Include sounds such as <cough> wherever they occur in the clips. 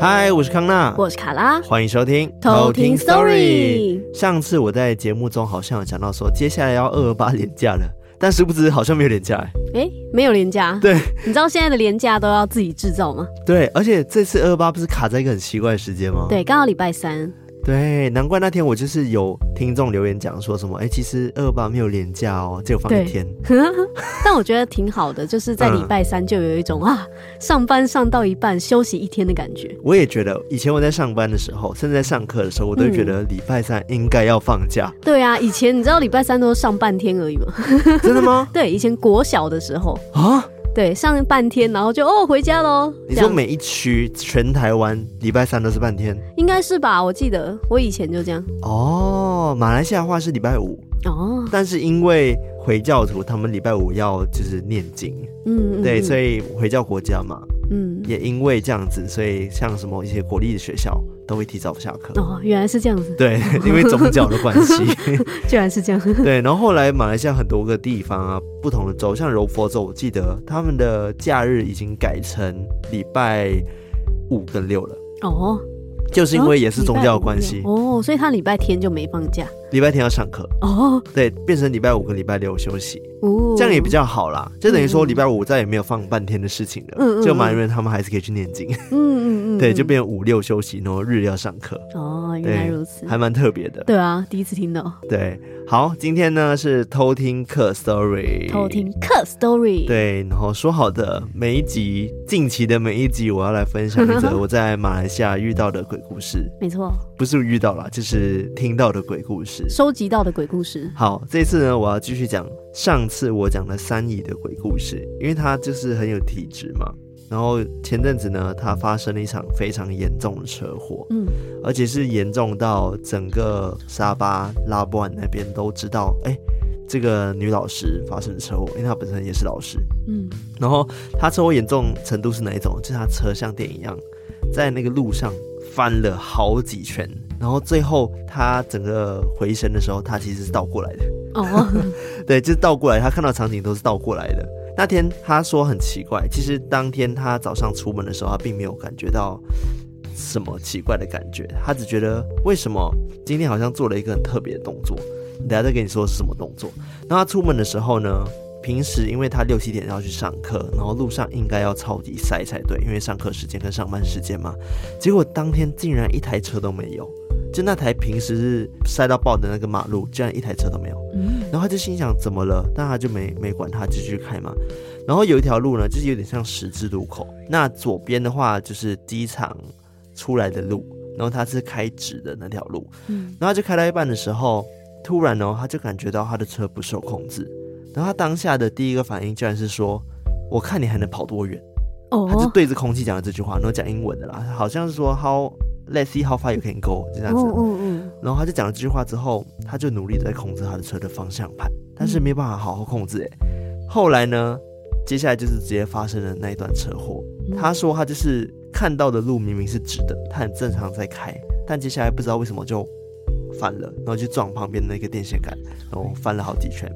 嗨，我是康娜，我是卡拉，欢迎收听偷听 Story。上次我在节目中好像有讲到说，接下来要二二八连假了，但殊不知好像没有连假哎，哎，没有连假。对，你知道现在的连假都要自己制造吗？对，而且这次二二八不是卡在一个很奇怪的时间吗？对，刚好礼拜三。对，难怪那天我就是有听众留言讲说什么，哎，其实二二八没有连假哦，只有放一天。<laughs> 但我觉得挺好的，就是在礼拜三就有一种、嗯、<laughs> 啊，上班上到一半休息一天的感觉。我也觉得，以前我在上班的时候，甚至在上课的时候，我都觉得礼拜三应该要放假。嗯、对啊，以前你知道礼拜三都是上半天而已吗？<laughs> 真的吗？对，以前国小的时候啊。对，上半天，然后就哦回家喽。你说每一区全台湾礼拜三都是半天，应该是吧？我记得我以前就这样。哦，马来西亚的话是礼拜五哦，但是因为回教徒他们礼拜五要就是念经，嗯，对，所以回教国家嘛，嗯，也因为这样子，所以像什么一些国立的学校都会提早下课。哦，原来是这样子。对，<laughs> 因为宗教的关系，<laughs> 居然是这样。<laughs> 对，然后后来马来西亚很多个地方啊，不同的州，像柔佛州，我记得他们的假日已经改成礼拜五跟六了。哦。就是因为也是宗教的关系哦，所以他礼拜天就没放假，礼拜天要上课哦，对，变成礼拜五跟礼拜六休息哦，这样也比较好啦，就等于说礼拜五再也没有放半天的事情了，嗯，就马来人他们还是可以去念经，嗯嗯嗯，<laughs> 对，就变成五六休息，然后日要上课。哦，原来如此，还蛮特别的，对啊，第一次听到，对，好，今天呢是偷听课 story，偷听课 story，对，然后说好的每一集，近期的每一集我要来分享一则 <laughs> 我在马来西亚遇到的鬼故事，没错。不是遇到了，就是听到的鬼故事，收集到的鬼故事。好，这次呢，我要继续讲上次我讲的三姨的鬼故事，因为她就是很有体质嘛。然后前阵子呢，她发生了一场非常严重的车祸，嗯，而且是严重到整个沙巴拉布安那边都知道，哎，这个女老师发生了车祸，因为她本身也是老师，嗯。然后她车祸严重程度是哪一种？就是她车像电影一样，在那个路上。翻了好几圈，然后最后他整个回神的时候，他其实是倒过来的。哦，oh. <laughs> 对，就是倒过来，他看到场景都是倒过来的。那天他说很奇怪，其实当天他早上出门的时候，他并没有感觉到什么奇怪的感觉，他只觉得为什么今天好像做了一个很特别的动作。等下再跟你说是什么动作。那他出门的时候呢？平时因为他六七点要去上课，然后路上应该要超级塞才对，因为上课时间跟上班时间嘛。结果当天竟然一台车都没有，就那台平时是塞到爆的那个马路，竟然一台车都没有。嗯，然后他就心想怎么了？但他就没没管他，继续开嘛。然后有一条路呢，就是有点像十字路口，那左边的话就是机场出来的路，然后他是开直的那条路。嗯，然后他就开到一半的时候，突然哦，他就感觉到他的车不受控制。然后他当下的第一个反应居然是说：“我看你还能跑多远？”哦，他就对着空气讲了这句话，然后讲英文的啦，好像是说 “How let's see how far you can go” 这样子。嗯嗯嗯。然后他就讲了这句话之后，他就努力在控制他的车的方向盘，但是没办法好好控制。哎，后来呢，接下来就是直接发生了那一段车祸。他说他就是看到的路明明是直的，他很正常在开，但接下来不知道为什么就翻了，然后就撞旁边那个电线杆，然后翻了好几圈。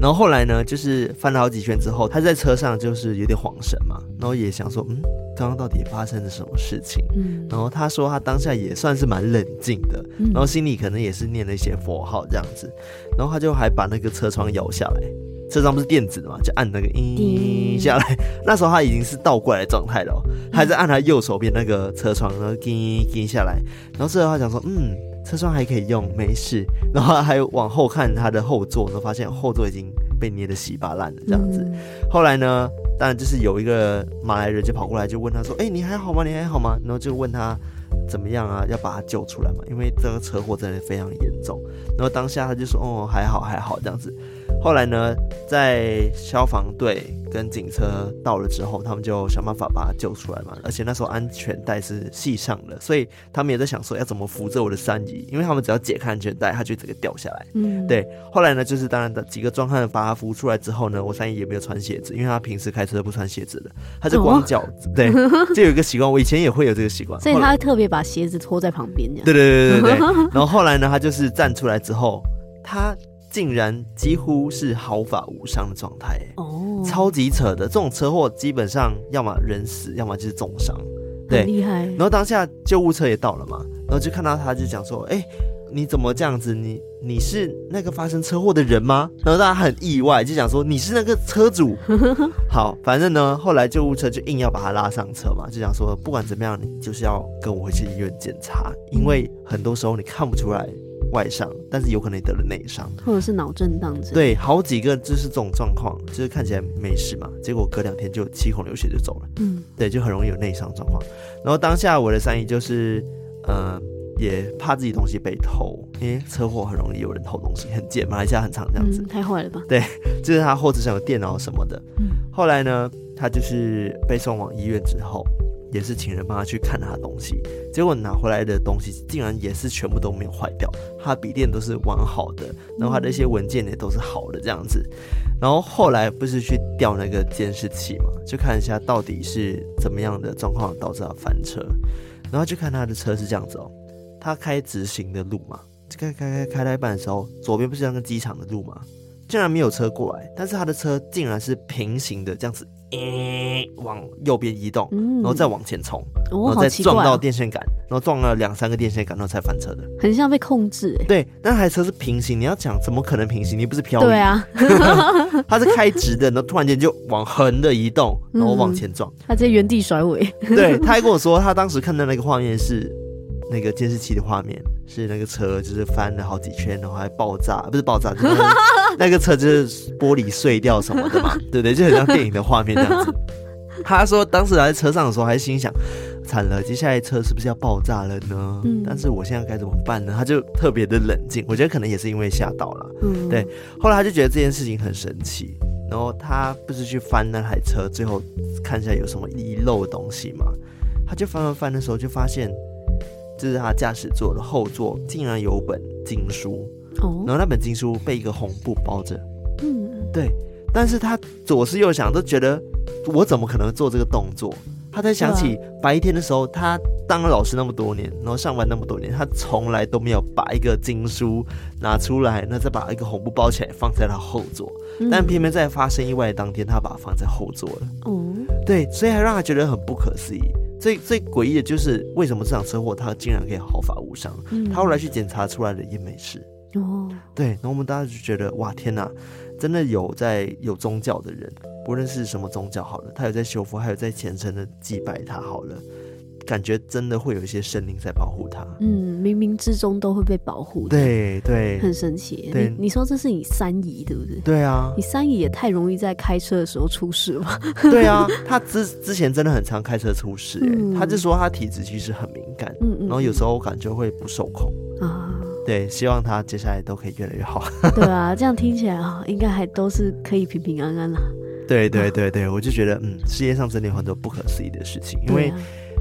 然后后来呢，就是翻了好几圈之后，他在车上就是有点恍神嘛，然后也想说，嗯，刚刚到底发生了什么事情？嗯，然后他说他当下也算是蛮冷静的，然后心里可能也是念了一些佛号这样子，然后他就还把那个车窗摇下来，车窗不是电子的嘛，就按那个音下来，那时候他已经是倒过来的状态了，还在按他右手边那个车窗，然后滴滴下来，然后之后他想说，嗯。车窗还可以用，没事。然后还往后看他的后座，然后发现后座已经被捏得稀巴烂了，这样子。后来呢，当然就是有一个马来人就跑过来，就问他说：“哎，你还好吗？你还好吗？”然后就问他怎么样啊，要把他救出来嘛，因为这个车祸真的非常严重。然后当下他就说：“哦，还好，还好，这样子。”后来呢，在消防队。跟警车到了之后，他们就想办法把他救出来嘛。而且那时候安全带是系上的，所以他们也在想说要怎么扶着我的三姨，因为他们只要解开安全带，他就整个掉下来。嗯，对。后来呢，就是当然的几个壮汉把他扶出来之后呢，我三姨也没有穿鞋子，因为他平时开车都不穿鞋子的，他就光脚。哦、<laughs> 对，就有一个习惯，我以前也会有这个习惯，所以他会特别把鞋子拖在旁边。对对对对对对。然后后来呢，他就是站出来之后，他竟然几乎是毫发无伤的状态，哦，超级扯的。这种车祸基本上要么人死，要么就是重伤，对，厉害。然后当下救护车也到了嘛，然后就看到他就讲说，哎、欸，你怎么这样子？你你是那个发生车祸的人吗？然后大家很意外，就讲说你是那个车主。<laughs> 好，反正呢，后来救护车就硬要把他拉上车嘛，就讲说不管怎么样，你就是要跟我回去医院检查，因为很多时候你看不出来。外伤，但是有可能得了内伤，或者是脑震荡之类。对，好几个就是这种状况，就是看起来没事嘛，结果隔两天就七孔流血就走了。嗯，对，就很容易有内伤状况。然后当下我的三姨就是，呃，也怕自己东西被偷，因为车祸很容易有人偷东西，很贱，马来西亚很常这样子。嗯，太坏了吧？<laughs> 对，就是他后车上有电脑什么的。嗯，后来呢，他就是被送往医院之后。也是请人帮他去看他的东西，结果拿回来的东西竟然也是全部都没有坏掉，他笔电都是完好的，然后他的一些文件也都是好的这样子。然后后来不是去调那个监视器嘛，就看一下到底是怎么样的状况导致他翻车，然后就看他的车是这样子哦，他开直行的路嘛，开开开开到一半的时候，左边不是那个机场的路嘛，竟然没有车过来，但是他的车竟然是平行的这样子。嗯，往右边移动，然后再往前冲，哦，然后再撞到电线杆，然后撞了两三个电线杆，然后才翻车的，很像被控制。对，那台车是平行，你要讲怎么可能平行？你不是漂移？对啊，<laughs> 它是开直的，然后突然间就往横的移动，然后往前撞，嗯、他直接原地甩尾。对，他还跟我说，他当时看到那个画面是那个监视器的画面。是那个车，就是翻了好几圈，然后还爆炸，不是爆炸，就是那个车就是玻璃碎掉什么的嘛，<laughs> 对不对？就很像电影的画面这样子。他说当时来车上的时候，还心想，惨了，接下来车是不是要爆炸了呢？嗯，但是我现在该怎么办呢？他就特别的冷静，我觉得可能也是因为吓到了，嗯，对。后来他就觉得这件事情很神奇，然后他不是去翻那台车，最后看一下有什么遗漏的东西嘛？他就翻翻翻的时候，就发现。就是他驾驶座的后座竟然有本经书。哦，然后那本经书被一个红布包着，嗯，对，但是他左思右想都觉得我怎么可能做这个动作？他才想起白天的时候，他当了老师那么多年，然后上班那么多年，他从来都没有把一个经书拿出来，那再把一个红布包起来放在他后座，但偏偏在发生意外的当天，他把它放在后座了，哦，对，所以还让他觉得很不可思议。最最诡异的就是，为什么这场车祸他竟然可以毫发无伤？嗯，他后来去检查出来了也没事。哦，对，然后我们大家就觉得，哇，天哪，真的有在有宗教的人，不论是什么宗教好了，他有在修复，还有在虔诚的祭拜他好了。感觉真的会有一些神灵在保护他，嗯，冥冥之中都会被保护，对对，很神奇。对，你，你说这是你三姨对不对？对啊，你三姨也太容易在开车的时候出事了。对啊，他之之前真的很常开车出事，哎、嗯，他就说他体质其实很敏感，嗯嗯，然后有时候感觉会不受控啊。对，希望他接下来都可以越来越好。对啊，这样听起来啊，应该还都是可以平平安安啦。对对对对，我就觉得嗯，世界上真的有很多不可思议的事情，因为。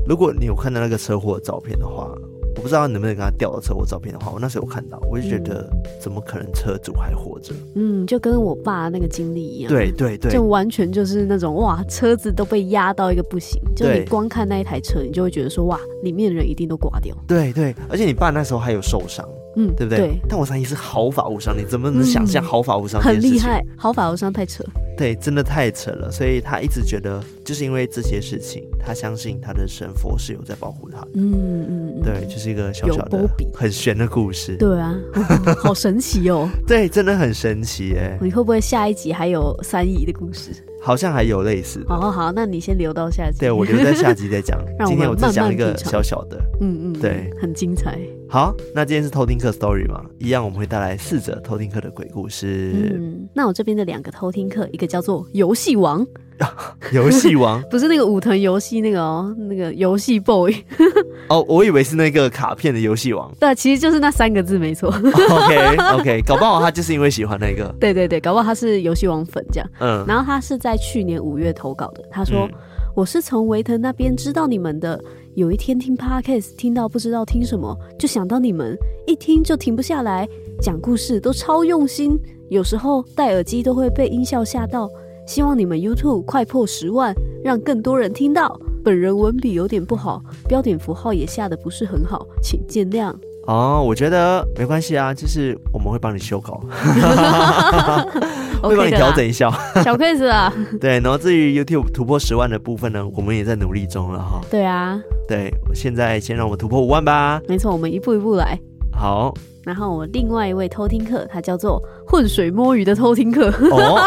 如果你有看到那个车祸的照片的话，我不知道能不能跟他调到车祸照片的话，我那时候有看到，我就觉得怎么可能车主还活着？嗯，就跟我爸那个经历一样。对对对，就完全就是那种哇，车子都被压到一个不行，就你光看那一台车，你就会觉得说哇，里面的人一定都挂掉。对对，而且你爸那时候还有受伤，嗯，对不对？对，但我三姨是毫发无伤，你怎么能想象毫发无伤？很厉害，毫发无伤太扯。对，真的太扯了，所以他一直觉得，就是因为这些事情，他相信他的神佛是有在保护他的。嗯嗯，对，就是一个小小的、很玄的故事。对啊，<laughs> 好神奇哦。对，真的很神奇哎。你会不会下一集还有三姨的故事？好像还有类似。好好好，那你先留到下集。对，我留在下集再讲。<laughs> 今天我只讲一个小小的。嗯嗯，对，很精彩。好，那今天是偷听课 story 嘛，一样我们会带来四则偷听课的鬼故事。嗯，那我这边的两个偷听客，一个叫做游戏王，<laughs> 游戏王 <laughs> 不是那个武藤游戏那个哦，那个游戏 boy。<laughs> 哦，我以为是那个卡片的游戏王。对，其实就是那三个字没错。OK OK，搞不好他就是因为喜欢那个。对对对，搞不好他是游戏王粉这样。嗯，然后他是在去年五月投稿的，他说。嗯我是从维腾那边知道你们的。有一天听 Podcast 听到不知道听什么，就想到你们，一听就停不下来，讲故事都超用心。有时候戴耳机都会被音效吓到。希望你们 YouTube 快破十万，让更多人听到。本人文笔有点不好，标点符号也下的不是很好，请见谅。哦，我觉得没关系啊，就是我们会帮你修稿，<laughs> 会帮你调整一下，小 case 啊。<laughs> 对，然后至于 YouTube 突破十万的部分呢，我们也在努力中了哈。对啊，对，现在先让我们突破五万吧。没错，我们一步一步来。好。然后我另外一位偷听客，他叫做浑水摸鱼的偷听客。哦，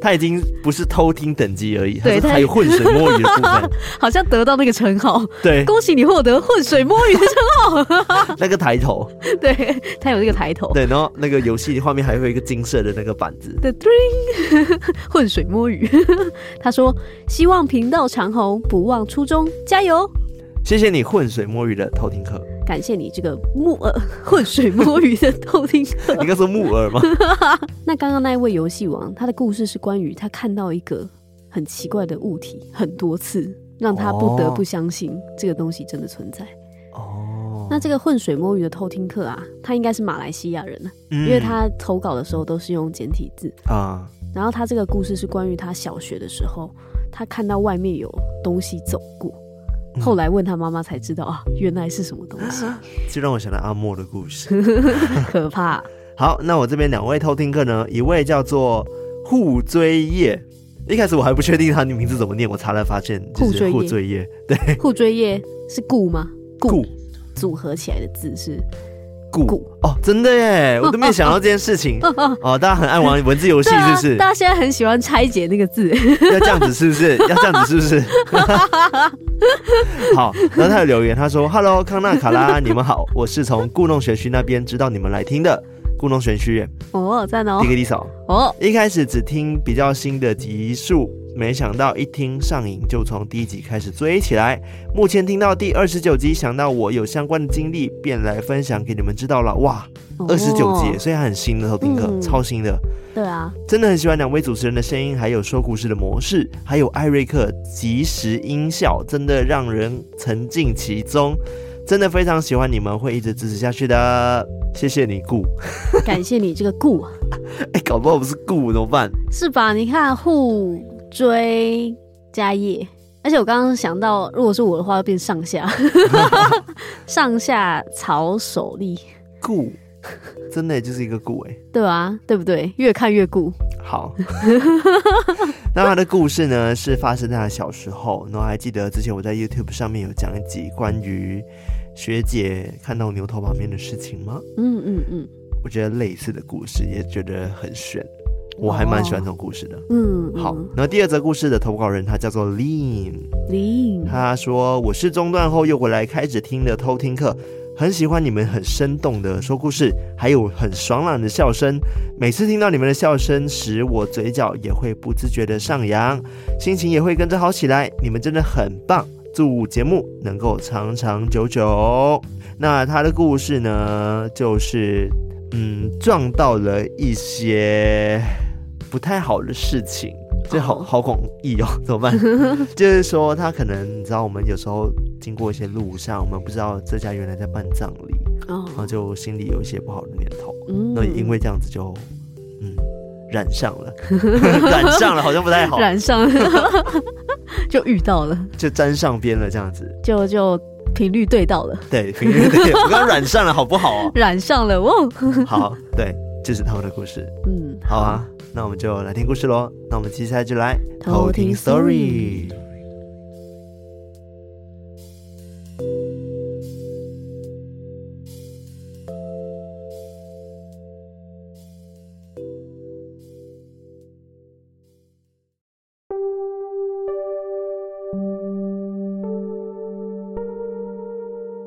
他已经不是偷听等级而已，<laughs> 对，他有浑水摸鱼的部分，<laughs> 好像得到那个称号。对，恭喜你获得浑水摸鱼的称号。<laughs> 那个抬头，对，他有那个抬头。对，然后那个游戏画面还会有一个金色的那个板子。对，浑水摸鱼。他说：“希望频道长虹，不忘初衷，加油！”谢谢你，浑水摸鱼的偷听客。感谢你这个木耳 <laughs> 浑水摸鱼的偷听客。应该说木耳吗？<laughs> 那刚刚那一位游戏王，他的故事是关于他看到一个很奇怪的物体很多次，让他不得不相信这个东西真的存在。哦。那这个浑水摸鱼的偷听客啊，他应该是马来西亚人啊，嗯，因为他投稿的时候都是用简体字啊。然后他这个故事是关于他小学的时候，他看到外面有东西走过。后来问他妈妈才知道啊，原来是什么东西，<laughs> 就让我想到阿莫的故事，<laughs> 可怕。<laughs> 好，那我这边两位偷听客呢，一位叫做互追叶，一开始我还不确定他的名字怎么念，我查了发现就是互追叶，对，互追叶是顾吗？顾组合起来的字是。顾哦，真的耶！<laughs> 我都没有想到这件事情 <laughs> 哦。大家很爱玩文字游戏，是不是？大家现在很喜欢拆解那个字，<laughs> 要这样子是不是？要这样子是不是？好，然后他有留言，他说：“Hello，康纳卡拉，你们好，我是从故弄玄虚那边知道你们来听的。故弄玄虚哦，赞哦，第一个地嫂哦，一开始只听比较新的集数。”没想到一听上瘾，就从第一集开始追起来。目前听到第二十九集，想到我有相关的经历，便来分享给你们知道了。哇，二十九集，所以很新的偷听客，嗯，超新的。对啊，真的很喜欢两位主持人的声音，还有说故事的模式，还有艾瑞克即时音效，真的让人沉浸其中。真的非常喜欢你们，会一直支持下去的。谢谢你顾，<laughs> 感谢你这个顾。<laughs> 哎，搞不好不是顾怎么办？是吧？你看互。追加叶，而且我刚刚想到，如果是我的话，要变上下，<laughs> 上下曹守立顾，真的就是一个顾哎，对啊，对不对？越看越顾。好，<laughs> 那他的故事呢，是发生在他小时候，然后还记得之前我在 YouTube 上面有讲一集关于学姐看到牛头马面的事情吗？嗯嗯嗯，我觉得类似的故事也觉得很炫。我还蛮喜欢这种故事的。嗯，好。然后第二则故事的投稿人他叫做 Lean，Lean，他说，我是中断后又回来开始听的偷听课，很喜欢你们很生动的说故事，还有很爽朗的笑声。每次听到你们的笑声时，我嘴角也会不自觉的上扬，心情也会跟着好起来。你们真的很棒，祝节目能够长长久久。那他的故事呢，就是。嗯，撞到了一些不太好的事情，这好好广义哦，<laughs> 怎么办？<laughs> 就是说，他可能你知道，我们有时候经过一些路上，我们不知道这家原来在办葬礼，然后就心里有一些不好的念头，那因为这样子就嗯染上了，染上了，<laughs> 好像不太好，染上了，就遇到了，就沾上边了，这样子，就就。频率对到了，对，频率对，我刚刚染上了，好不好啊？染上了，哦，好，对，这是他们的故事，嗯，好啊，那我们就来听故事喽。那我们接下来就来偷听 story。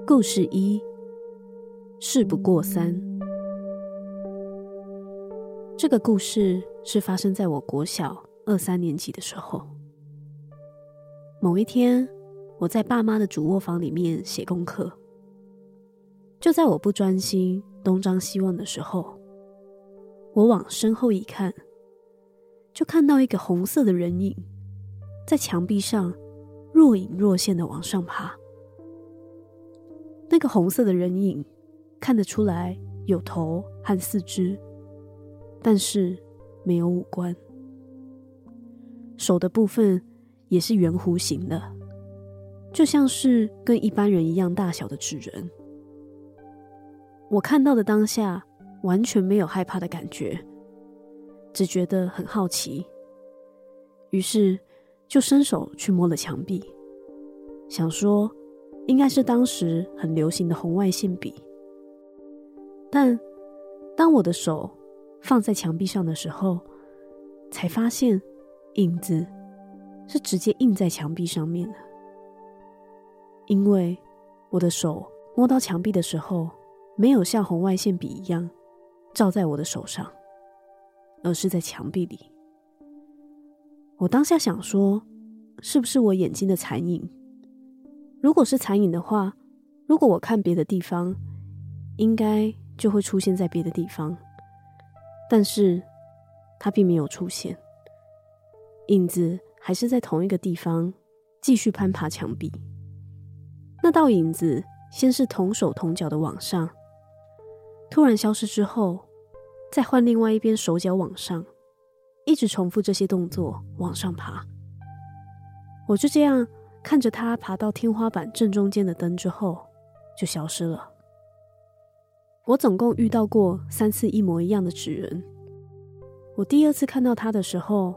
故事一：事不过三。这个故事是发生在我国小二三年级的时候。某一天，我在爸妈的主卧房里面写功课，就在我不专心、东张西望的时候，我往身后一看，就看到一个红色的人影在墙壁上若隐若现的往上爬。那个红色的人影看得出来有头和四肢，但是没有五官。手的部分也是圆弧形的，就像是跟一般人一样大小的纸人。我看到的当下完全没有害怕的感觉，只觉得很好奇，于是就伸手去摸了墙壁，想说应该是当时很流行的红外线笔。但当我的手放在墙壁上的时候，才发现影子是直接印在墙壁上面的，因为我的手摸到墙壁的时候，没有像红外线笔一样照在我的手上，而是在墙壁里。我当下想说，是不是我眼睛的残影？如果是残影的话，如果我看别的地方，应该就会出现在别的地方，但是他并没有出现，影子还是在同一个地方继续攀爬墙壁。那道影子先是同手同脚的往上，突然消失之后，再换另外一边手脚往上，一直重复这些动作往上爬。我就这样看着他爬到天花板正中间的灯之后，就消失了。我总共遇到过三次一模一样的纸人。我第二次看到他的时候，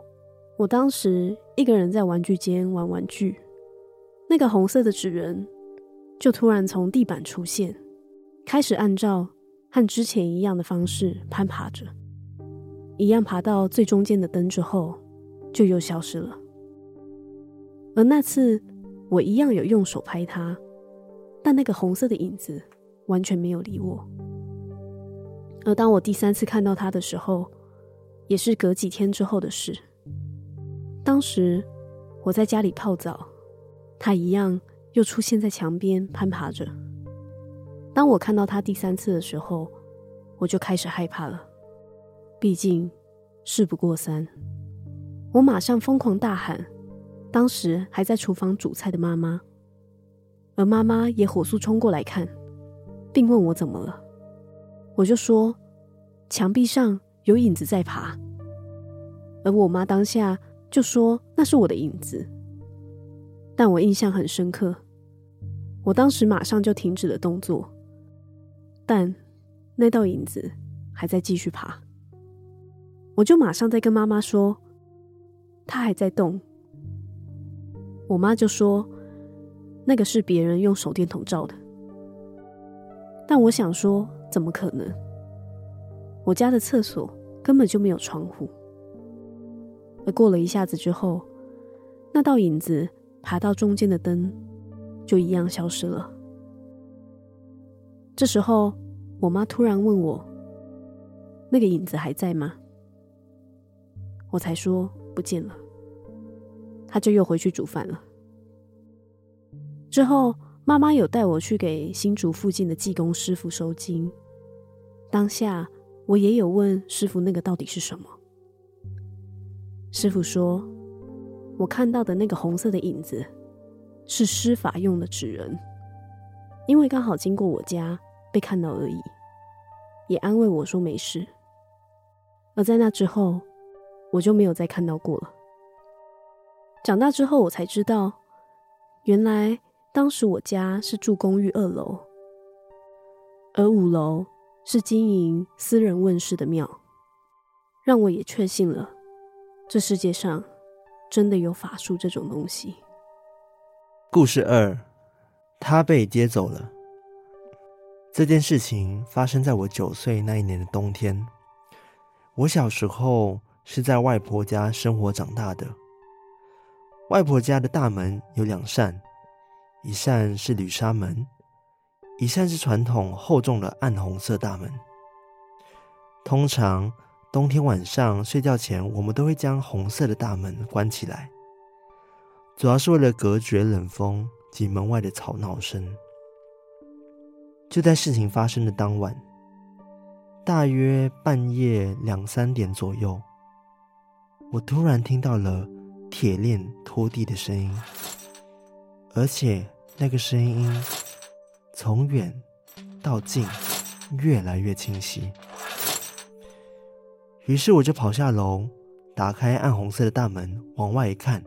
我当时一个人在玩具间玩玩具，那个红色的纸人就突然从地板出现，开始按照和之前一样的方式攀爬着，一样爬到最中间的灯之后，就又消失了。而那次我一样有用手拍他，但那个红色的影子完全没有理我。而当我第三次看到他的时候，也是隔几天之后的事。当时我在家里泡澡，他一样又出现在墙边攀爬着。当我看到他第三次的时候，我就开始害怕了。毕竟事不过三，我马上疯狂大喊，当时还在厨房煮菜的妈妈，而妈妈也火速冲过来看，并问我怎么了。我就说，墙壁上有影子在爬，而我妈当下就说那是我的影子，但我印象很深刻，我当时马上就停止了动作，但那道影子还在继续爬，我就马上再跟妈妈说，它还在动，我妈就说那个是别人用手电筒照的，但我想说。怎么可能？我家的厕所根本就没有窗户。而过了一下子之后，那道影子爬到中间的灯，就一样消失了。这时候，我妈突然问我：“那个影子还在吗？”我才说不见了。她就又回去煮饭了。之后，妈妈有带我去给新竹附近的技工师傅收金。当下我也有问师傅那个到底是什么。师傅说，我看到的那个红色的影子是施法用的纸人，因为刚好经过我家被看到而已，也安慰我说没事。而在那之后，我就没有再看到过了。长大之后，我才知道，原来当时我家是住公寓二楼，而五楼。是经营私人问世的庙，让我也确信了，这世界上真的有法术这种东西。故事二，他被接走了。这件事情发生在我九岁那一年的冬天。我小时候是在外婆家生活长大的。外婆家的大门有两扇，一扇是铝纱门。一扇是传统厚重的暗红色大门。通常冬天晚上睡觉前，我们都会将红色的大门关起来，主要是为了隔绝冷风及门外的吵闹声。就在事情发生的当晚，大约半夜两三点左右，我突然听到了铁链拖地的声音，而且那个声音。从远到近，越来越清晰。于是我就跑下楼，打开暗红色的大门，往外一看，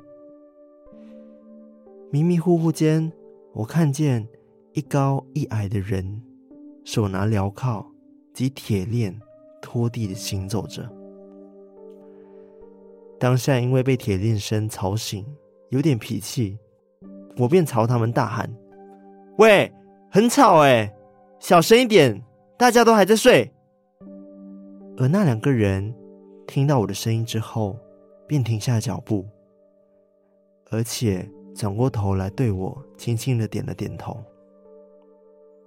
迷迷糊糊间，我看见一高一矮的人手拿镣铐及铁链拖地的行走着。当下因为被铁链声吵醒，有点脾气，我便朝他们大喊：“喂，很吵哎，小声一点，大家都还在睡。”而那两个人听到我的声音之后，便停下脚步，而且转过头来对我轻轻的点了点头。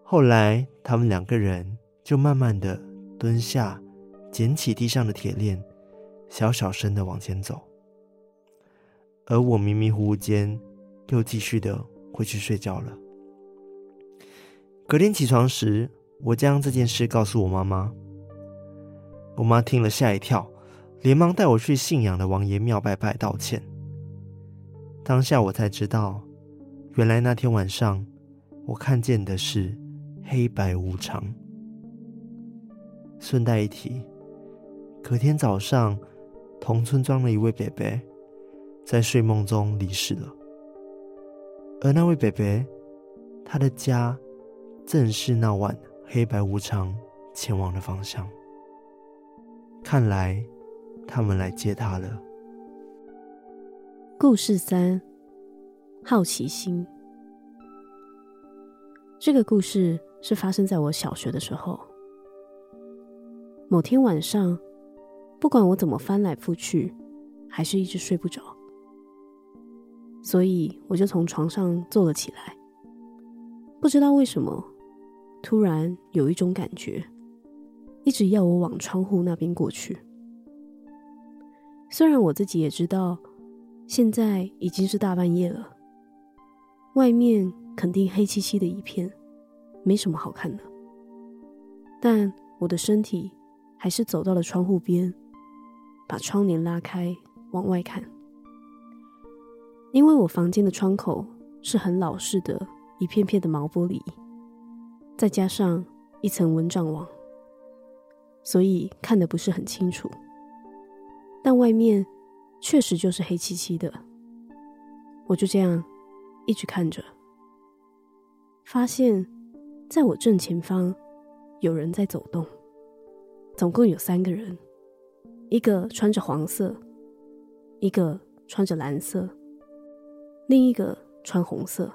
后来，他们两个人就慢慢的蹲下，捡起地上的铁链，小小声的往前走。而我迷迷糊糊间，又继续的回去睡觉了。隔天起床时，我将这件事告诉我妈妈。我妈听了吓一跳，连忙带我去信仰的王爷庙拜拜道歉。当下我才知道，原来那天晚上我看见的是黑白无常。顺带一提，隔天早上，同村庄的一位伯伯在睡梦中离世了，而那位伯伯，他的家正是那晚黑白无常前往的方向。看来，他们来接他了。故事三：好奇心。这个故事是发生在我小学的时候。某天晚上，不管我怎么翻来覆去，还是一直睡不着，所以我就从床上坐了起来。不知道为什么，突然有一种感觉。一直要我往窗户那边过去。虽然我自己也知道，现在已经是大半夜了，外面肯定黑漆漆的一片，没什么好看的。但我的身体还是走到了窗户边，把窗帘拉开，往外看。因为我房间的窗口是很老式的一片片的毛玻璃，再加上一层蚊帐网。所以看得不是很清楚，但外面确实就是黑漆漆的。我就这样一直看着，发现在我正前方有人在走动，总共有三个人，一个穿着黄色，一个穿着蓝色，另一个穿红色。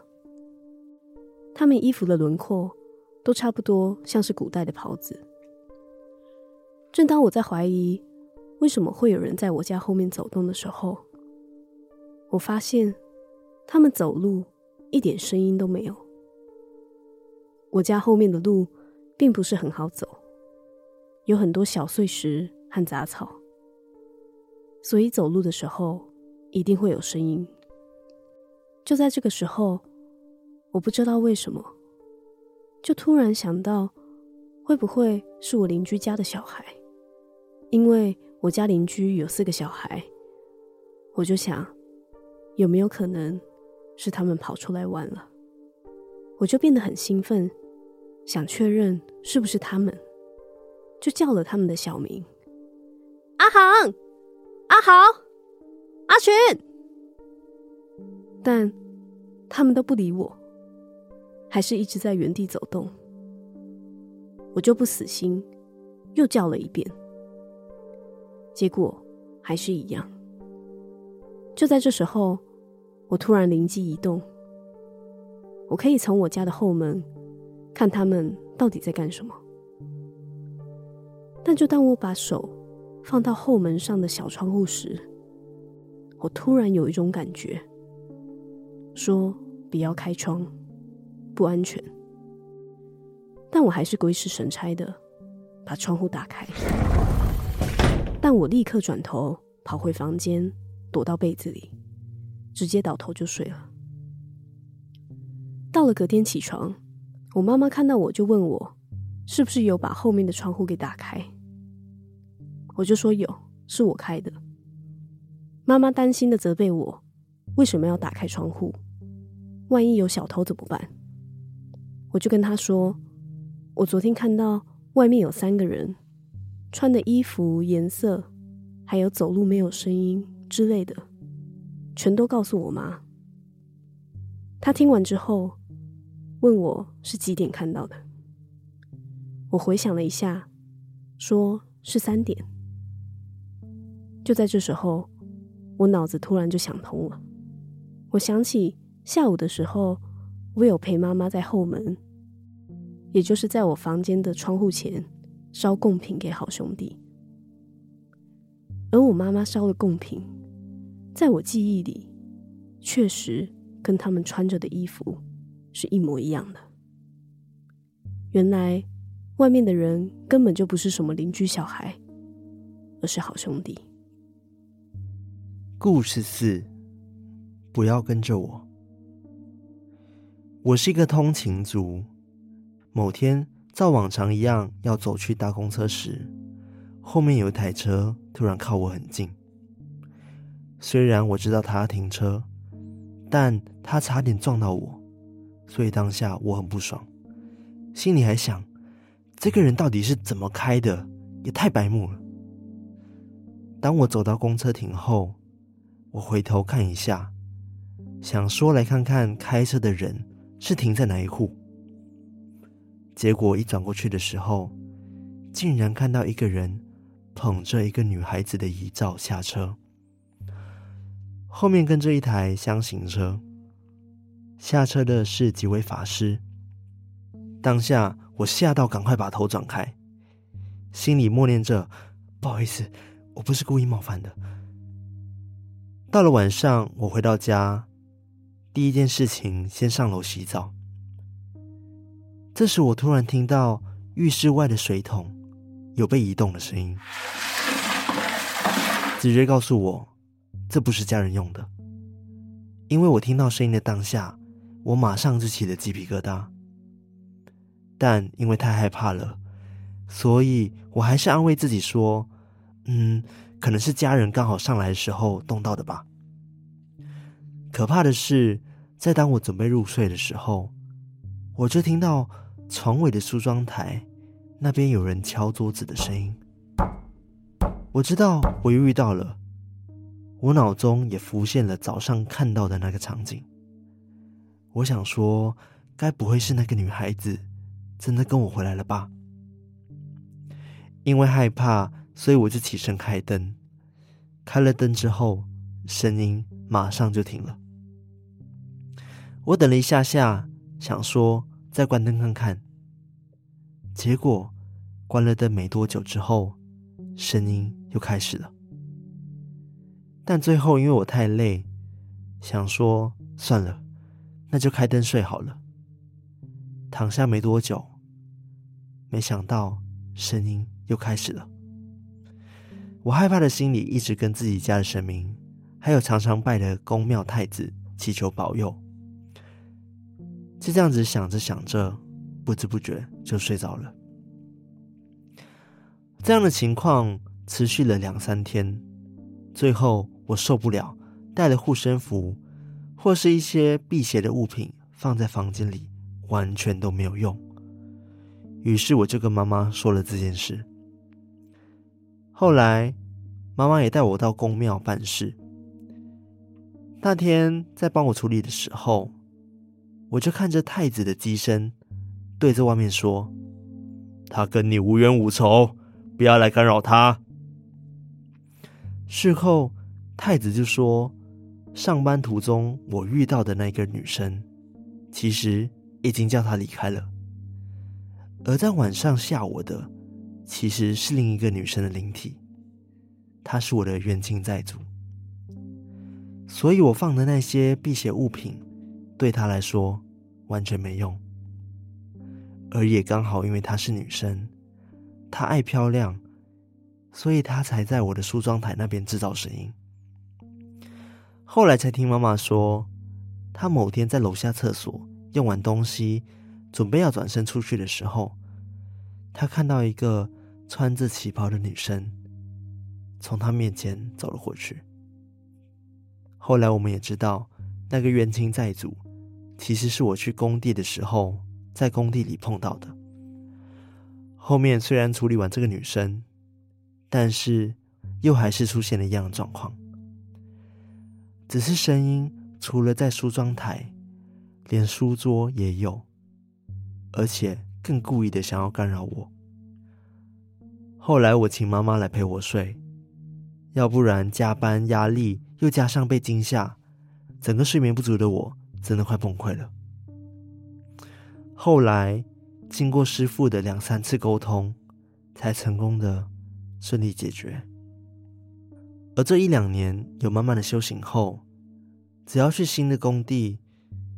他们衣服的轮廓都差不多，像是古代的袍子。正当我在怀疑为什么会有人在我家后面走动的时候，我发现他们走路一点声音都没有。我家后面的路并不是很好走，有很多小碎石和杂草，所以走路的时候一定会有声音。就在这个时候，我不知道为什么，就突然想到，会不会是我邻居家的小孩？因为我家邻居有四个小孩，我就想，有没有可能是他们跑出来玩了？我就变得很兴奋，想确认是不是他们，就叫了他们的小名：阿航、阿豪、阿群。但他们都不理我，还是一直在原地走动。我就不死心，又叫了一遍。结果还是一样。就在这时候，我突然灵机一动，我可以从我家的后门看他们到底在干什么。但就当我把手放到后门上的小窗户时，我突然有一种感觉，说不要开窗，不安全。但我还是鬼使神差的把窗户打开。但我立刻转头跑回房间，躲到被子里，直接倒头就睡了。到了隔天起床，我妈妈看到我就问我，是不是有把后面的窗户给打开？我就说有，是我开的。妈妈担心的责备我，为什么要打开窗户？万一有小偷怎么办？我就跟他说，我昨天看到外面有三个人。穿的衣服颜色，还有走路没有声音之类的，全都告诉我妈。他听完之后，问我是几点看到的。我回想了一下，说是三点。就在这时候，我脑子突然就想通了。我想起下午的时候，我有陪妈妈在后门，也就是在我房间的窗户前烧贡品给好兄弟。而我妈妈烧的贡品，在我记忆里，确实跟他们穿着的衣服是一模一样的。原来外面的人根本就不是什么邻居小孩，而是好兄弟。故事四，不要跟着我。我是一个通勤族。某天，照往常一样要走去搭公车时，后面有一台车突然靠我很近。虽然我知道他要停车，但他差点撞到我，所以当下我很不爽，心里还想：这个人到底是怎么开的？也太白目了。当我走到公车亭后，我回头看一下，想说来看看开车的人是停在哪一户。结果一转过去的时候，竟然看到一个人捧着一个女孩子的遗照下车，后面跟着一台厢型车。下车的是几位法师。当下我吓到，赶快把头转开，心里默念着：“不好意思，我不是故意冒犯的。”到了晚上，我回到家，第一件事情先上楼洗澡。这时，我突然听到浴室外的水桶有被移动的声音，直觉告诉我这不是家人用的。因为我听到声音的当下，我马上就起了鸡皮疙瘩。但因为太害怕了，所以我还是安慰自己说：“嗯。”可能是家人刚好上来的时候动到的吧。可怕的是，在当我准备入睡的时候，我就听到床尾的梳妆台那边有人敲桌子的声音。我知道我又遇到了，我脑中也浮现了早上看到的那个场景。我想说，该不会是那个女孩子真的跟我回来了吧？因为害怕。所以我就起身开灯，开了灯之后，声音马上就停了。我等了一下下，想说再关灯看看，结果关了灯没多久之后，声音又开始了。但最后因为我太累，想说算了，那就开灯睡好了。躺下没多久，没想到声音又开始了。我害怕的心里一直跟自己家的神明，还有常常拜的宫庙太子祈求保佑。就这样子想着想着，不知不觉就睡着了。这样的情况持续了两三天，最后我受不了，带了护身符或是一些辟邪的物品放在房间里，完全都没有用。于是我就跟妈妈说了这件事。后来，妈妈也带我到宫庙办事。那天在帮我处理的时候，我就看着太子的机身，对着外面说：“他跟你无冤无仇，不要来干扰他。”事后，太子就说：“上班途中我遇到的那个女生，其实已经叫他离开了，而在晚上吓我的。”其实是另一个女生的灵体，她是我的冤亲债主，所以我放的那些辟邪物品，对她来说完全没用。而也刚好因为她是女生，她爱漂亮，所以她才在我的梳妆台那边制造声音。后来才听妈妈说，她某天在楼下厕所用完东西，准备要转身出去的时候，她看到一个。穿着旗袍的女生从她面前走了过去。后来我们也知道，那个冤亲债主其实是我去工地的时候在工地里碰到的。后面虽然处理完这个女生，但是又还是出现了一样的状况。只是声音除了在梳妆台，连书桌也有，而且更故意的想要干扰我。后来我请妈妈来陪我睡，要不然加班压力又加上被惊吓，整个睡眠不足的我真的快崩溃了。后来经过师傅的两三次沟通，才成功的顺利解决。而这一两年有慢慢的修行后，只要去新的工地，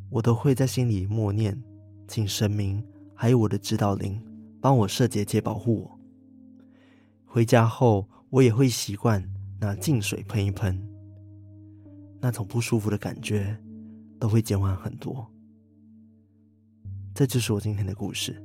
我都会在心里默念，请神明还有我的指导灵帮我设结界保护我。回家后，我也会习惯拿净水喷一喷，那种不舒服的感觉都会减缓很多。这就是我今天的故事。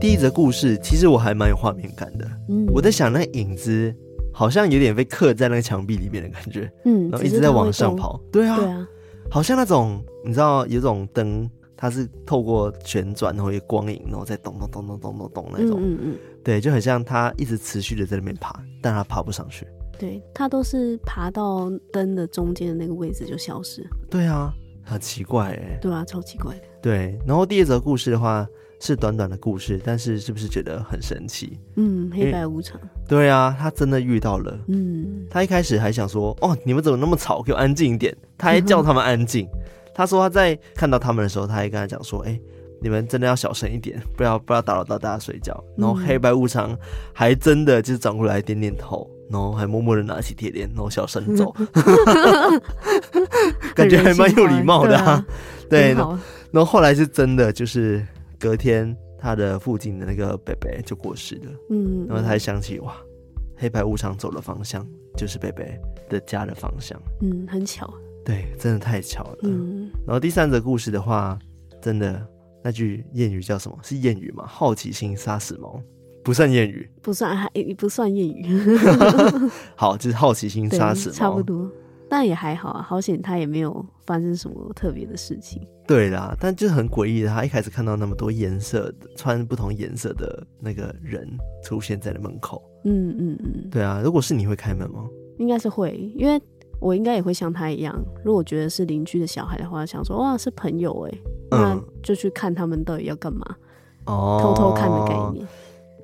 第一则故事其实我还蛮有画面感的。嗯，我在想那个影子好像有点被刻在那个墙壁里面的感觉。嗯，然后一直在往上跑。对啊，对啊，好像那种你知道有种灯，它是透过旋转然后有光影，然后再咚咚咚咚咚咚咚那种。嗯嗯，对，就很像它一直持续的在那边爬，但它爬不上去。对，它都是爬到灯的中间的那个位置就消失。对啊，很奇怪哎。对啊，超奇怪的。对，然后第二则故事的话。是短短的故事，但是是不是觉得很神奇？嗯，黑白无常。对啊，他真的遇到了。嗯，他一开始还想说：“哦，你们怎么那么吵？给我安静一点。”他还叫他们安静。嗯、他说他在看到他们的时候，他还跟他讲说：“哎、欸，你们真的要小声一点，不要不要打扰到大家睡觉。”然后黑白无常还真的就是转过来点点头，然后还默默的拿起铁链，然后小声走 <laughs> <laughs> 感觉还蛮有礼貌的、啊。对，然后后来是真的就是。隔天，他的附近的那个伯伯就过世了。嗯，然后他还想起哇，黑白无常走的方向就是伯伯的家的方向。嗯，很巧。对，真的太巧了。嗯，然后第三则故事的话，真的那句谚语叫什么？是谚语吗？好奇心杀死猫，不算谚语，不算，还不算谚语。<laughs> 好，就是好奇心杀死猫，差不多。但也还好啊，好险他也没有发生什么特别的事情。对啦，但就是很诡异的，他一开始看到那么多颜色的、穿不同颜色的那个人出现在了门口。嗯嗯嗯，对啊，如果是你会开门吗？应该是会，因为我应该也会像他一样，如果觉得是邻居的小孩的话，想说哇是朋友哎，那就去看他们到底要干嘛，哦，偷偷看的概念。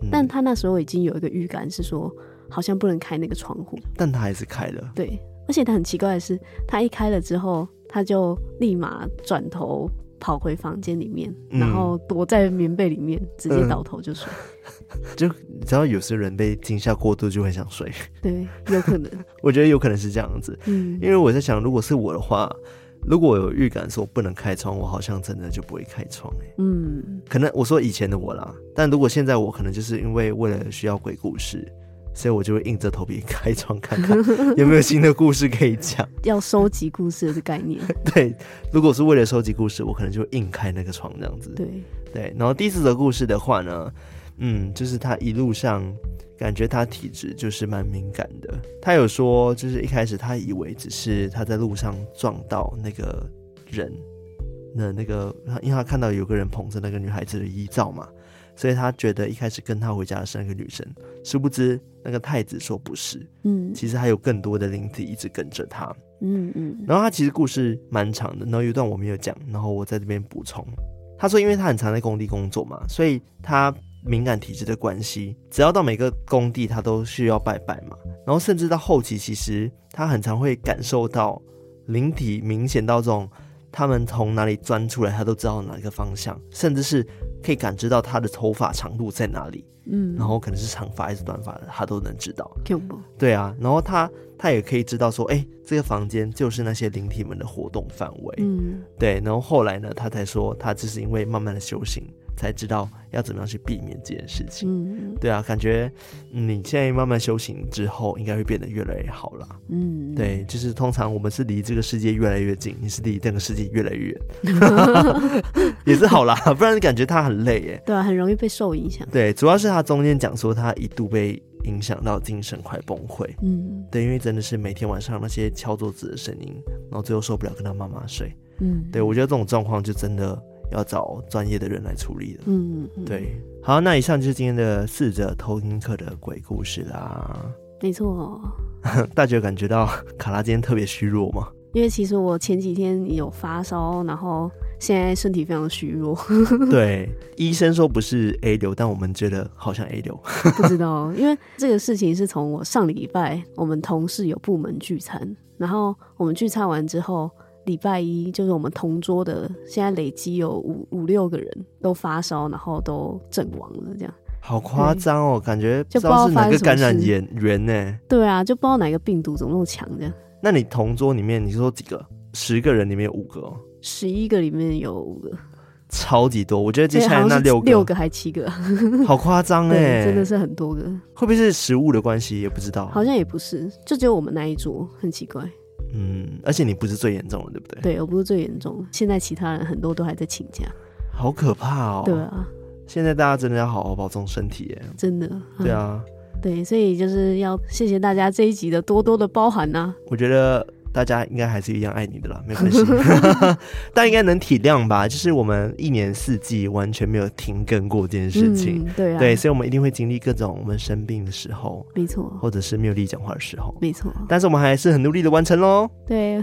嗯，但他那时候已经有一个预感，是说好像不能开那个窗户，但他还是开了。对。而且他很奇怪的是，他一开了之后，他就立马转头跑回房间里面，嗯、然后躲在棉被里面，直接倒头就睡。嗯、<laughs> 就你知道，有时候人被惊吓过度就会想睡。对，有可能。<laughs> 我觉得有可能是这样子。嗯，因为我在想，如果是我的话，如果我有预感说不能开窗，我好像真的就不会开窗。哎，嗯，可能我说以前的我啦，但如果现在我，可能就是因为为了需要鬼故事。所以我就会硬着头皮开窗看看 <laughs> 有没有新的故事可以讲。<laughs> 要收集故事的概念。<laughs> 对，如果是为了收集故事，我可能就硬开那个窗这样子。对对。然后第四则故事的话呢，嗯，就是他一路上感觉他体质就是蛮敏感的。他有说，就是一开始他以为只是他在路上撞到那个人，那那个，因为他看到有个人捧着那个女孩子的遗照嘛。所以他觉得一开始跟他回家的是那个女生，殊不知那个太子说不是，嗯，其实还有更多的灵体一直跟着他，嗯嗯。然后他其实故事蛮长的，然后有一段我没有讲，然后我在这边补充。他说，因为他很常在工地工作嘛，所以他敏感体质的关系，只要到每个工地他都需要拜拜嘛，然后甚至到后期，其实他很常会感受到灵体明显到这种。他们从哪里钻出来，他都知道哪个方向，甚至是可以感知到他的头发长度在哪里。嗯，然后可能是长发还是短发的，他都能知道。对啊，然后他他也可以知道说，哎，这个房间就是那些灵体们的活动范围。嗯，对。然后后来呢，他才说，他只是因为慢慢的修行。才知道要怎么样去避免这件事情。嗯，对啊，感觉你现在慢慢修行之后，应该会变得越来越好了。嗯，对，就是通常我们是离这个世界越来越近，你是离这个世界越来越远，<laughs> <laughs> 也是好啦，不然感觉他很累耶。对啊，很容易被受影响。对，主要是他中间讲说他一度被影响到精神快崩溃。嗯，对，因为真的是每天晚上那些敲桌子的声音，然后最后受不了跟他妈妈睡。嗯，对，我觉得这种状况就真的要找专业的人来处理了。嗯，嗯对。好，那以上就是今天的四者偷听课的鬼故事啦。没错。<laughs> 大家有感觉到卡拉今天特别虚弱吗？因为其实我前几天有发烧，然后现在身体非常虚弱。<laughs> <laughs> 对，医生说不是 A 流，但我们觉得好像 A 流。不知道，因为这个事情是从我上礼拜我们同事有部门聚餐，然后我们聚餐完之后，礼拜一就是我们同桌的，现在累积有五五六个人都发烧，然后都阵亡了，这样。好夸张哦，感觉不知道是哪个感染源源呢？对啊，就不知道哪个病毒怎么那么强这样。那你同桌里面，你说几个？十个人里面有五个哦，十一个里面有五个，超级多。我觉得接下来那六个，六个还七个，<laughs> 好夸张哎，真的是很多个。会不会是食物的关系？也不知道，好像也不是，就只有我们那一桌，很奇怪。嗯，而且你不是最严重的，对不对？对，我不是最严重的，现在其他人很多都还在请假，好可怕哦。对啊，现在大家真的要好好保重身体耶，真的。对啊。对，所以就是要谢谢大家这一集的多多的包涵呐、啊。我觉得大家应该还是一样爱你的啦，没关系，<laughs> 大家应该能体谅吧？就是我们一年四季完全没有停更过这件事情，嗯、对啊，对，所以我们一定会经历各种我们生病的时候，没错，或者是没有力讲话的时候，没错。但是我们还是很努力的完成喽，对，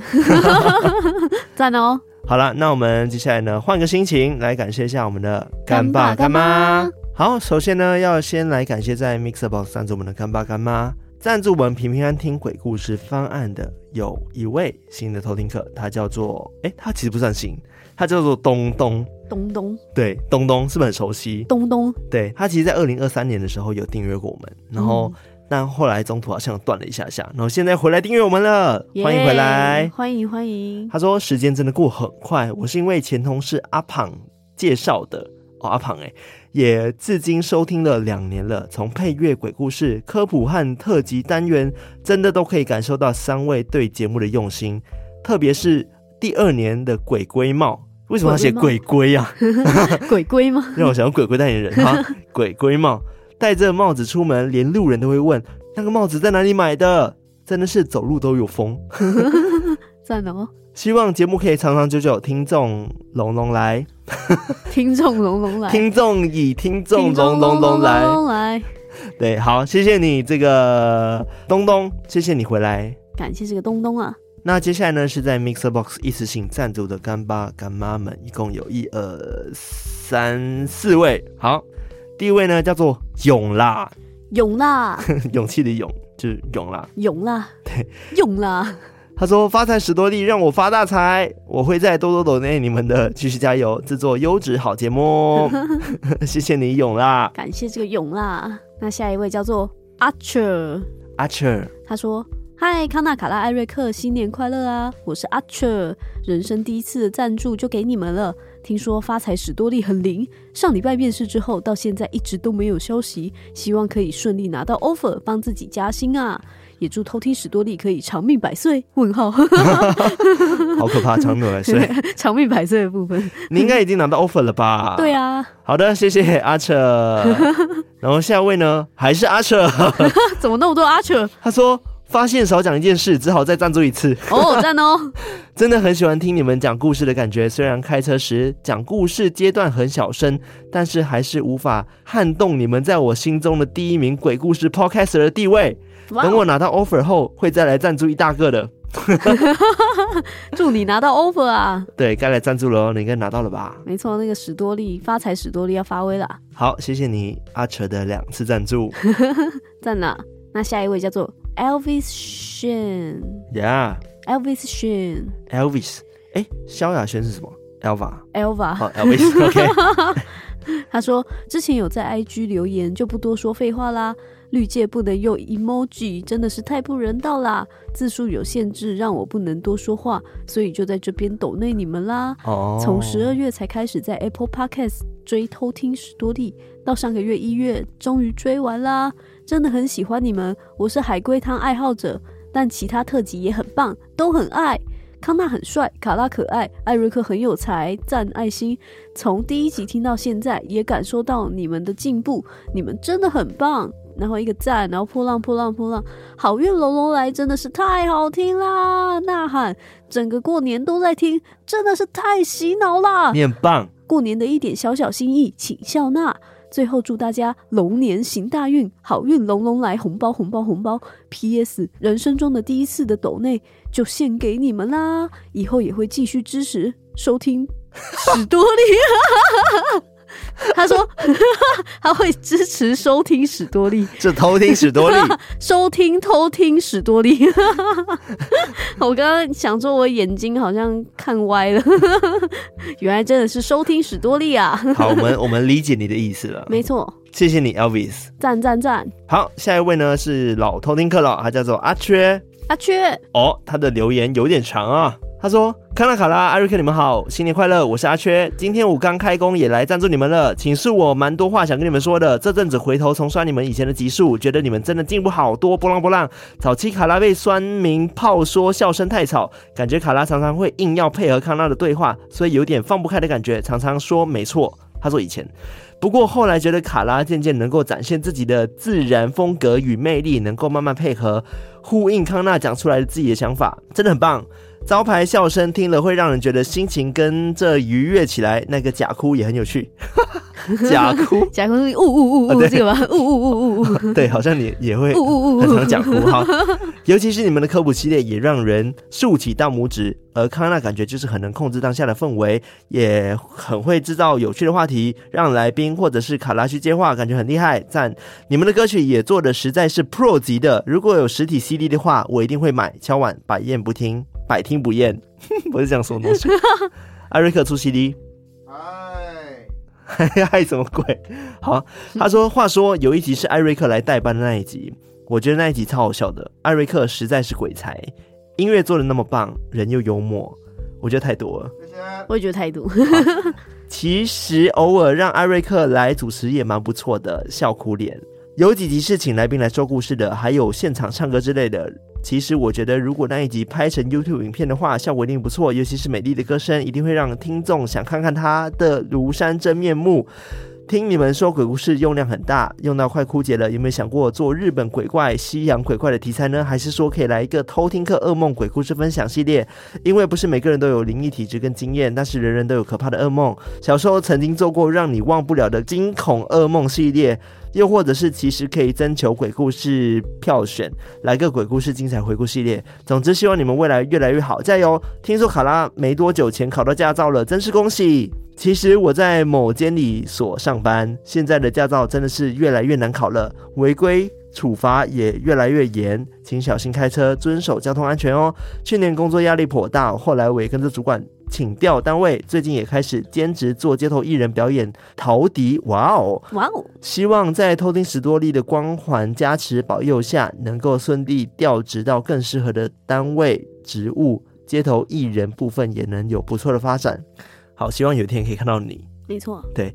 <laughs> 赞哦。好了，那我们接下来呢，换个心情来感谢一下我们的干爸干妈。好，首先呢，要先来感谢在 MixerBox 赞助我们的干爸干妈。赞助我们平平安听鬼故事方案的有一位新的偷听客，他叫做哎、欸，他其实不算新，他叫做东东。东东，对，东东是不是很熟悉？东东，对，他其实，在二零二三年的时候有订阅过我们，然后、嗯、但后来中途好像断了一下下，然后现在回来订阅我们了，yeah, 欢迎回来，欢迎欢迎。他说时间真的过很快，我是因为前同事阿胖介绍的。哦，阿庞哎，也至今收听了两年了。从配乐、鬼故事、科普和特辑单元，真的都可以感受到三位对节目的用心。特别是第二年的鬼龟帽，为什么要写鬼龟啊？<laughs> 鬼龟吗？<laughs> 让我想到鬼龟代言人哈。<laughs> 鬼龟帽，戴着帽子出门，连路人都会问那个帽子在哪里买的，真的是走路都有风。赞哦！希望节目可以长长久久，听众龙龙来，<laughs> 听众龙龙来，听众以听众龙龙龙来，对，好，谢谢你这个东东，谢谢你回来，感谢这个东东啊。那接下来呢，是在 Mixer Box 一次性赞助的干爸干妈们，一共有一二三四位。好，第一位呢叫做勇啦，勇啦，<laughs> 勇气的勇就是勇啦，勇啦，对，勇啦。他说：“发财史多利，让我发大财！我会再多多抖内你们的，继续加油，制作优质好节目。<laughs> 谢谢你，勇啦！感谢这个勇啦。那下一位叫做阿彻，阿彻，他说：嗨，康纳、卡拉、艾瑞克，新年快乐啊！我是阿彻，人生第一次的赞助就给你们了。听说发财史多利很灵，上礼拜面试之后，到现在一直都没有消息，希望可以顺利拿到 offer，帮自己加薪啊！”也祝偷听史多利可以长命百岁。问号，<laughs> 好可怕，长命百岁，<laughs> 长命百岁的部分，你应该已经拿到 offer 了吧？对啊。好的，谢谢阿彻。<laughs> 然后下一位呢，还是阿彻。怎么那么多阿彻？他说发现少讲一件事，只好再赞助一次。哦，赞哦！<laughs> 真的很喜欢听你们讲故事的感觉，虽然开车时讲故事阶段很小声，但是还是无法撼动你们在我心中的第一名鬼故事 podcaster 的地位。等我拿到 offer 后，会再来赞助一大个的。<laughs> <laughs> 祝你拿到 offer 啊！对，该来赞助了哦，你应该拿到了吧？没错，那个史多利发财，史多利要发威了。好，谢谢你阿扯的两次赞助，赞了。那下一位叫做 Elvis Shen，Yeah，Elvis Shen，Elvis，哎，萧亚轩是什么？Elva，Elva，好，Elvis，OK。<laughs> 他说之前有在 IG 留言，就不多说废话啦。绿界不能用 emoji，真的是太不人道啦！字数有限制，让我不能多说话，所以就在这边抖内你们啦。哦从十二月才开始在 Apple Podcast 追偷听史多利，到上个月一月终于追完啦，真的很喜欢你们。我是海龟汤爱好者，但其他特辑也很棒，都很爱。康纳很帅，卡拉可爱，艾瑞克很有才，赞爱心。从第一集听到现在，也感受到你们的进步，你们真的很棒。然后一个赞，然后噗浪噗浪噗浪，好运龙龙来真的是太好听啦！呐喊，整个过年都在听，真的是太洗脑啦！你很棒，过年的一点小小心意，请笑纳。最后祝大家龙年行大运，好运龙龙来，红包红包红包。P.S. 人生中的第一次的抖内就献给你们啦，以后也会继续支持收听史多利。<laughs> <laughs> 他说 <laughs> 他会支持收听史多利，是偷听史多利，<laughs> 收听偷听史多利。我刚刚想说，我眼睛好像看歪了，原来真的是收听史多利啊！好，我们我们理解你的意思了，没错，谢谢你，Elvis，赞赞赞。好，下一位呢是老偷听客了，他叫做阿缺，阿缺哦，他的留言有点长啊。他说：“康纳、卡拉、艾瑞克，你们好，新年快乐！我是阿缺，今天我刚开工，也来赞助你们了。请恕我蛮多话想跟你们说的。这阵子回头重刷你们以前的集数，觉得你们真的进步好多。波浪波浪，早期卡拉被酸民炮说笑声太吵，感觉卡拉常常会硬要配合康纳的对话，所以有点放不开的感觉，常常说没错。他说以前，不过后来觉得卡拉渐渐能够展现自己的自然风格与魅力，能够慢慢配合呼应康纳讲出来的自己的想法，真的很棒。”招牌笑声听了会让人觉得心情跟着愉悦起来，那个假哭也很有趣。<laughs> 假哭，假哭，呜呜呜呜，这个吧，呜呜呜呜呜，对，好像你也会，呜呜呜，很常假哭哈。尤其是你们的科普系列，也让人竖起大拇指。而康纳感觉就是很能控制当下的氛围，也很会制造有趣的话题，让来宾或者是卡拉去接话，感觉很厉害，赞！你们的歌曲也做的实在是 Pro 级的，如果有实体 CD 的话，我一定会买。敲碗，百厌不听。百听不厌，<laughs> 我是这样说的东西。<laughs> 艾瑞克出 CD，嗨，<laughs> 嗨什么鬼？好，他说，话说有一集是艾瑞克来代班的那一集，我觉得那一集超好笑的。艾瑞克实在是鬼才，音乐做的那么棒，人又幽默，我觉得太多了。我也觉得太多。其实偶尔让艾瑞克来主持也蛮不错的，笑哭脸。有几集是请来宾来说故事的，还有现场唱歌之类的。其实我觉得，如果那一集拍成 YouTube 影片的话，效果一定不错。尤其是美丽的歌声，一定会让听众想看看她的庐山真面目。听你们说鬼故事用量很大，用到快枯竭了。有没有想过做日本鬼怪、西洋鬼怪的题材呢？还是说可以来一个偷听客噩梦鬼故事分享系列？因为不是每个人都有灵异体质跟经验，但是人人都有可怕的噩梦。小时候曾经做过让你忘不了的惊恐噩梦系列。又或者是其实可以征求鬼故事票选，来个鬼故事精彩回顾系列。总之，希望你们未来越来越好，加油！听说卡拉没多久前考到驾照了，真是恭喜！其实我在某监理所上班，现在的驾照真的是越来越难考了，违规处罚也越来越严，请小心开车，遵守交通安全哦。去年工作压力颇大，后来我也跟着主管。请调单位，最近也开始兼职做街头艺人表演陶笛。哇哦，哇哦！希望在偷听史多利的光环加持保佑下，能够顺利调职到更适合的单位职务，街头艺人部分也能有不错的发展。好，希望有一天可以看到你。没错，对。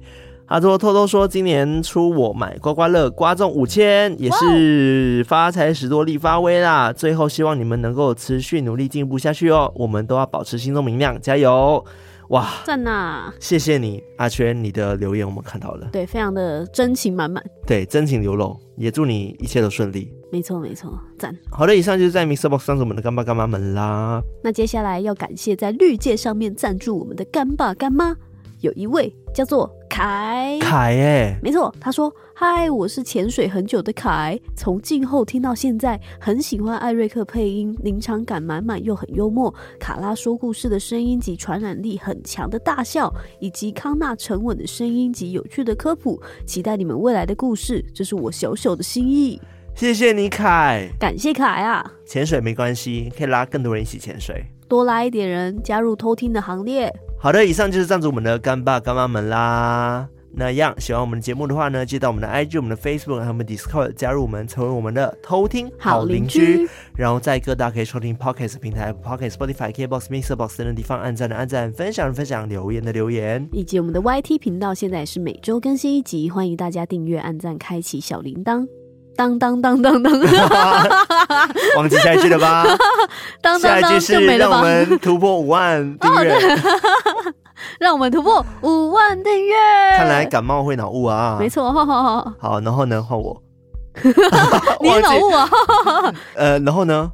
他说：“偷偷说，今年初我买刮刮乐，刮中五千，也是发财十多利发威啦。最后希望你们能够持续努力进步下去哦，我们都要保持心中明亮，加油！哇，赞呐！谢谢你，阿圈，你的留言我们看到了，对，非常的真情满满，对，真情流露，也祝你一切都顺利。没错，没错，赞。好的，以上就是在 MixerBox 赞助我们的干爸干妈们啦。那接下来要感谢在绿界上面赞助我们的干爸干妈。”有一位叫做凯凯哎，没错，他说：“嗨，我是潜水很久的凯，从静候听到现在，很喜欢艾瑞克配音，临场感满满又很幽默，卡拉说故事的声音及传染力很强的大笑，以及康纳沉稳的声音及有趣的科普，期待你们未来的故事，这是我小小的心意。谢谢你，凯，感谢凯啊！潜水没关系，可以拉更多人一起潜水，多拉一点人加入偷听的行列。”好的，以上就是赞助我们的干爸干妈们啦。那样喜欢我们的节目的话呢，记得到我们的 IG、我们的 Facebook 和我们 Discord 加入我们，成为我们的偷听好邻居。然后在各大可以收听 Podcast 平台，Podcast、Spotify、KBox、MixerBox 等等地方按赞的按赞，分享的分享，留言的留言，以及我们的 YT 频道，现在也是每周更新一集，欢迎大家订阅、按赞、开启小铃铛。当当当当当，<laughs> 忘记下一句了吧？<laughs> 当当当下一句是让我们突破五万订阅，<laughs> 让我们突破五万订阅。看来感冒会脑雾啊！没错，好好好。好，然后呢？换我。你脑雾啊？呃，然后呢？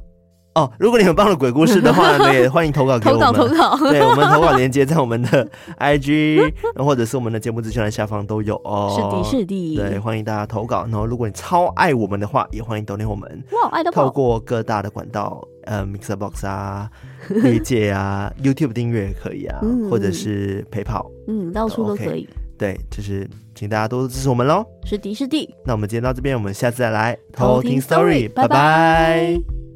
哦，如果你有棒的鬼故事的话呢，<laughs> 也欢迎投稿给我们。投稿投稿，对，我们投稿链接在我们的 IG，<laughs> 或者是我们的节目资讯栏下方都有哦。是的，是的。对，欢迎大家投稿。然后，如果你超爱我们的话，也欢迎 donate 我们。哇，爱的透过各大的管道，呃，Mixer Box 啊，<laughs> 媒介啊，YouTube 订阅也可以啊，嗯、或者是 PayPal，嗯，到处都可以。对，就是请大家多多支持我们喽。是的，是的。那我们今天到这边，我们下次再来偷听 Story，拜拜。